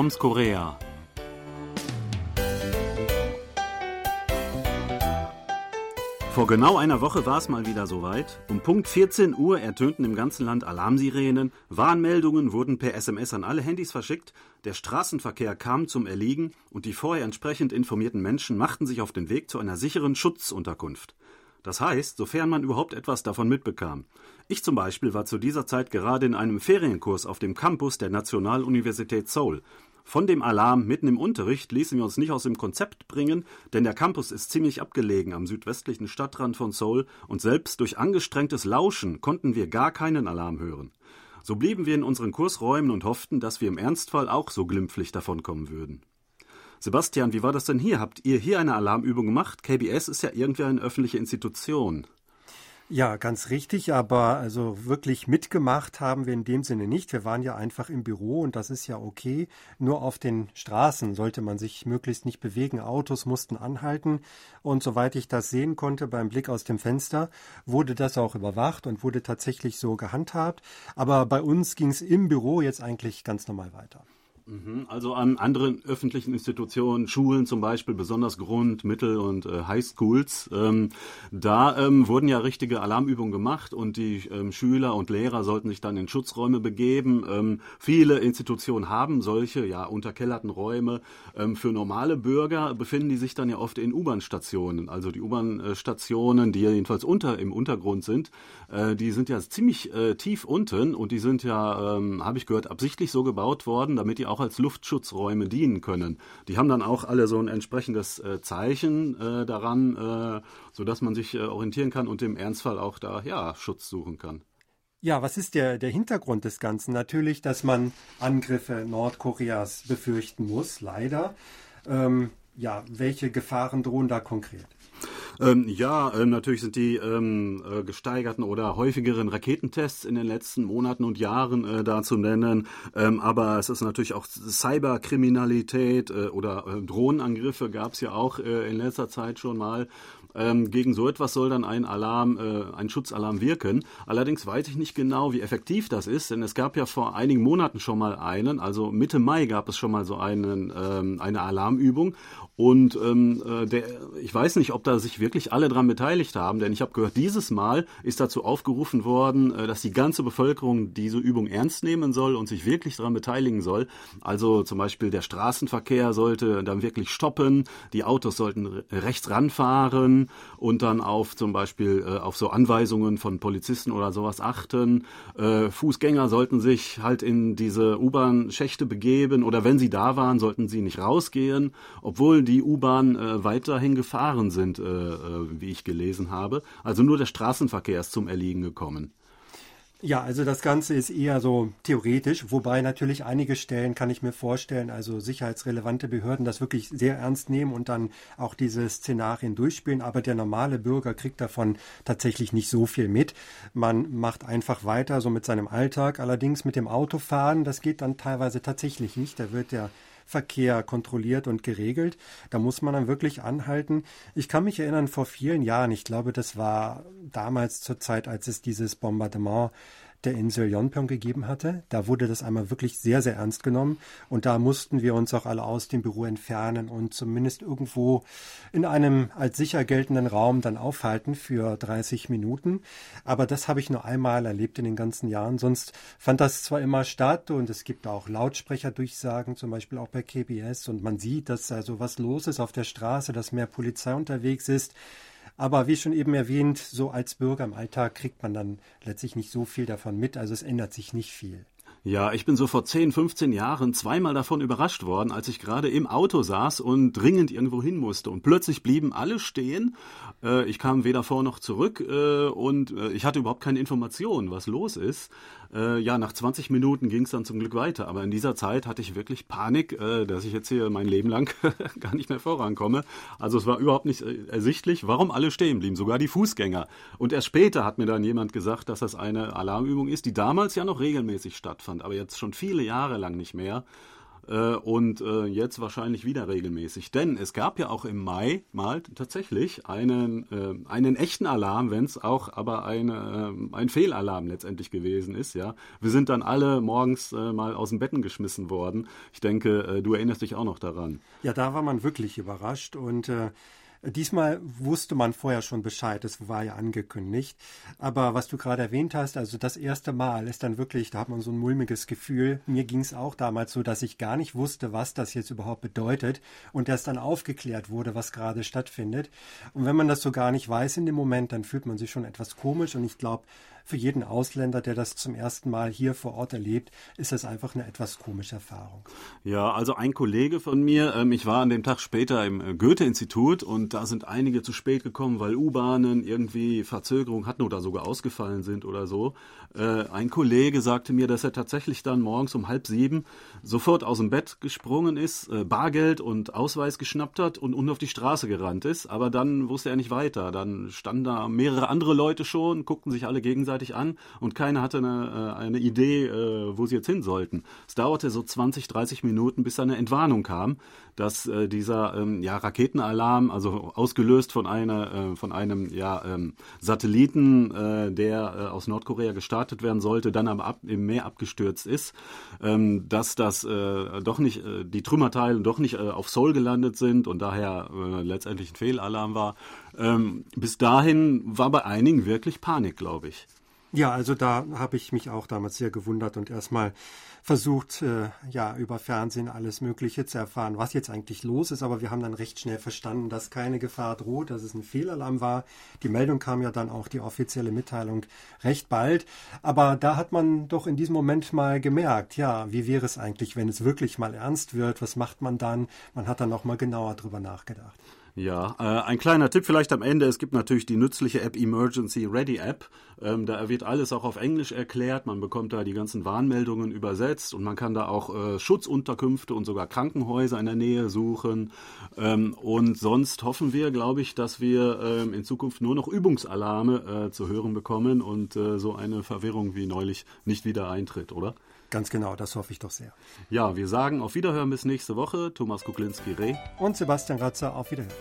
Toms Korea. Vor genau einer Woche war es mal wieder soweit. Um Punkt 14 Uhr ertönten im ganzen Land Alarmsirenen, Warnmeldungen wurden per SMS an alle Handys verschickt, der Straßenverkehr kam zum Erliegen und die vorher entsprechend informierten Menschen machten sich auf den Weg zu einer sicheren Schutzunterkunft. Das heißt, sofern man überhaupt etwas davon mitbekam. Ich zum Beispiel war zu dieser Zeit gerade in einem Ferienkurs auf dem Campus der Nationaluniversität Seoul. Von dem Alarm mitten im Unterricht ließen wir uns nicht aus dem Konzept bringen, denn der Campus ist ziemlich abgelegen am südwestlichen Stadtrand von Seoul und selbst durch angestrengtes Lauschen konnten wir gar keinen Alarm hören. So blieben wir in unseren Kursräumen und hofften, dass wir im Ernstfall auch so glimpflich davonkommen würden. Sebastian, wie war das denn hier? Habt ihr hier eine Alarmübung gemacht? KBS ist ja irgendwie eine öffentliche Institution. Ja, ganz richtig, aber also wirklich mitgemacht haben wir in dem Sinne nicht. Wir waren ja einfach im Büro und das ist ja okay. Nur auf den Straßen sollte man sich möglichst nicht bewegen. Autos mussten anhalten und soweit ich das sehen konnte beim Blick aus dem Fenster, wurde das auch überwacht und wurde tatsächlich so gehandhabt. Aber bei uns ging es im Büro jetzt eigentlich ganz normal weiter. Mhm. Also an anderen öffentlichen Institutionen, Schulen zum Beispiel, besonders Grund-, Mittel- und äh, Highschools, ähm, da ähm, wurden ja richtige Alarmübungen gemacht und die ähm, Schüler und Lehrer sollten sich dann in Schutzräume begeben. Ähm, viele Institutionen haben solche, ja, unterkellerten Räume. Ähm, für normale Bürger befinden die sich dann ja oft in U-Bahn-Stationen. Also die U-Bahn-Stationen, die jedenfalls unter, im Untergrund sind, äh, die sind ja ziemlich äh, tief unten und die sind ja, ähm, habe ich gehört, absichtlich so gebaut worden, damit die auch auch als Luftschutzräume dienen können. Die haben dann auch alle so ein entsprechendes äh, Zeichen äh, daran, äh, sodass man sich äh, orientieren kann und im Ernstfall auch da ja, Schutz suchen kann. Ja, was ist der, der Hintergrund des Ganzen? Natürlich, dass man Angriffe Nordkoreas befürchten muss, leider. Ähm, ja, welche Gefahren drohen da konkret? Ähm, ja, ähm, natürlich sind die ähm, äh, gesteigerten oder häufigeren Raketentests in den letzten Monaten und Jahren äh, da zu nennen. Ähm, aber es ist natürlich auch Cyberkriminalität äh, oder äh, Drohnenangriffe gab es ja auch äh, in letzter Zeit schon mal. Ähm, gegen so etwas soll dann ein Alarm, äh, ein Schutzalarm wirken. Allerdings weiß ich nicht genau, wie effektiv das ist, denn es gab ja vor einigen Monaten schon mal einen, also Mitte Mai gab es schon mal so einen, ähm, eine Alarmübung und ähm, äh, der, ich weiß nicht, ob da sich wirklich alle dran beteiligt haben, denn ich habe gehört, dieses Mal ist dazu aufgerufen worden, äh, dass die ganze Bevölkerung diese Übung ernst nehmen soll und sich wirklich daran beteiligen soll. Also zum Beispiel der Straßenverkehr sollte dann wirklich stoppen, die Autos sollten rechts ranfahren und dann auf zum Beispiel äh, auf so Anweisungen von Polizisten oder sowas achten. Äh, Fußgänger sollten sich halt in diese U-Bahn-Schächte begeben oder wenn sie da waren, sollten sie nicht rausgehen, obwohl die U-Bahn äh, weiterhin gefahren sind, äh, äh, wie ich gelesen habe. Also nur der Straßenverkehr ist zum Erliegen gekommen. Ja, also das Ganze ist eher so theoretisch, wobei natürlich einige Stellen kann ich mir vorstellen, also sicherheitsrelevante Behörden das wirklich sehr ernst nehmen und dann auch diese Szenarien durchspielen, aber der normale Bürger kriegt davon tatsächlich nicht so viel mit. Man macht einfach weiter so mit seinem Alltag, allerdings mit dem Autofahren, das geht dann teilweise tatsächlich nicht, da wird der Verkehr kontrolliert und geregelt. Da muss man dann wirklich anhalten. Ich kann mich erinnern, vor vielen Jahren, ich glaube, das war damals zur Zeit, als es dieses Bombardement der Insel Yonpyong gegeben hatte. Da wurde das einmal wirklich sehr, sehr ernst genommen. Und da mussten wir uns auch alle aus dem Büro entfernen und zumindest irgendwo in einem als sicher geltenden Raum dann aufhalten für 30 Minuten. Aber das habe ich nur einmal erlebt in den ganzen Jahren. Sonst fand das zwar immer statt und es gibt auch Lautsprecherdurchsagen, zum Beispiel auch bei KBS. Und man sieht, dass also was los ist auf der Straße, dass mehr Polizei unterwegs ist. Aber wie schon eben erwähnt, so als Bürger im Alltag kriegt man dann letztlich nicht so viel davon mit. Also es ändert sich nicht viel. Ja, ich bin so vor 10, 15 Jahren zweimal davon überrascht worden, als ich gerade im Auto saß und dringend irgendwo hin musste. Und plötzlich blieben alle stehen. Äh, ich kam weder vor noch zurück äh, und äh, ich hatte überhaupt keine Information, was los ist. Ja, nach 20 Minuten ging es dann zum Glück weiter. Aber in dieser Zeit hatte ich wirklich Panik, dass ich jetzt hier mein Leben lang gar nicht mehr vorankomme. Also es war überhaupt nicht ersichtlich, warum alle stehen blieben, sogar die Fußgänger. Und erst später hat mir dann jemand gesagt, dass das eine Alarmübung ist, die damals ja noch regelmäßig stattfand, aber jetzt schon viele Jahre lang nicht mehr. äh, und äh, jetzt wahrscheinlich wieder regelmäßig. Denn es gab ja auch im Mai mal tatsächlich einen, äh, einen echten Alarm, wenn es auch aber eine, äh, ein Fehlalarm letztendlich gewesen ist. Ja, Wir sind dann alle morgens mal aus dem Betten geschmissen worden. Ich denke, du erinnerst dich auch noch daran. Ja, da war man wirklich überrascht und äh, Diesmal wusste man vorher schon Bescheid, das war ja angekündigt. Aber was du gerade erwähnt hast, also das erste Mal ist dann wirklich, da hat man so ein mulmiges Gefühl. Mir ging es auch damals so, dass ich gar nicht wusste, was das jetzt überhaupt bedeutet und erst dann aufgeklärt wurde, was gerade stattfindet. Und wenn man das so gar nicht weiß in dem Moment, dann fühlt man sich schon etwas komisch und ich glaube, für jeden Ausländer, der das zum ersten Mal hier vor Ort erlebt, ist das einfach eine etwas komische Erfahrung. Ja, also ein Kollege von mir, ähm, ich war an dem Tag später im äh, Goethe-Institut und da sind einige zu spät gekommen, weil U-Bahnen irgendwie Verzögerung hatten oder sogar ausgefallen sind oder so. Äh, ein Kollege sagte mir, dass er tatsächlich dann morgens um halb sieben sofort aus dem Bett gesprungen ist, äh, Bargeld und Ausweis geschnappt hat und, und auf die Straße gerannt ist. Aber dann wusste er nicht weiter. Dann standen da mehrere andere Leute schon, guckten sich alle gegenseitig gegenseitig an und keiner hatte eine, äh, eine Idee, äh, wo sie jetzt hin sollten. Es dauerte so 20, 30 Minuten, bis eine Entwarnung kam, dass äh, dieser ähm, ja, Raketenalarm, also ausgelöst von, einer, von einem ja, ähm, Satelliten, der aus Nordkorea gestartet werden sollte, dann aber ab, im Meer abgestürzt ist, ähm, dass das doch nicht, die Trümmerteile doch nicht auf Seoul gelandet sind und daher letztendlich ein Fehlalarm war. bis dahin war bei einigen wirklich Panik, glaube ich. Ja, also da habe ich mich auch damals sehr gewundert und erstmal versucht, äh, ja, über Fernsehen alles Mögliche zu erfahren, was jetzt eigentlich los ist. Aber wir haben dann recht schnell verstanden, dass keine Gefahr droht, dass es ein Fehlalarm war. Die Meldung kam ja dann auch, die offizielle Mitteilung, recht bald. Aber da hat man doch in diesem Moment mal gemerkt, ja, wie wäre es eigentlich, wenn es wirklich mal ernst wird? Was macht man dann? Man hat dann noch mal genauer drüber nachgedacht. Ja, äh, ein kleiner Tipp vielleicht am Ende. Es gibt natürlich die nützliche App Emergency Ready App. Ähm, da wird alles auch auf Englisch erklärt. Man bekommt da die ganzen Warnmeldungen übersetzt und man kann da auch äh, Schutzunterkünfte und sogar Krankenhäuser in der Nähe suchen. Ähm, und sonst hoffen wir, glaube ich, dass wir ähm, in Zukunft nur noch Übungsalarme äh, zu hören bekommen und äh, so eine Verwirrung wie neulich nicht wieder eintritt, oder? Ganz genau, das hoffe ich doch sehr. Ja, wir sagen auf Wiederhören bis nächste Woche. Thomas Kuklinski-Reh. Und Sebastian Ratzer, auf Wiederhören.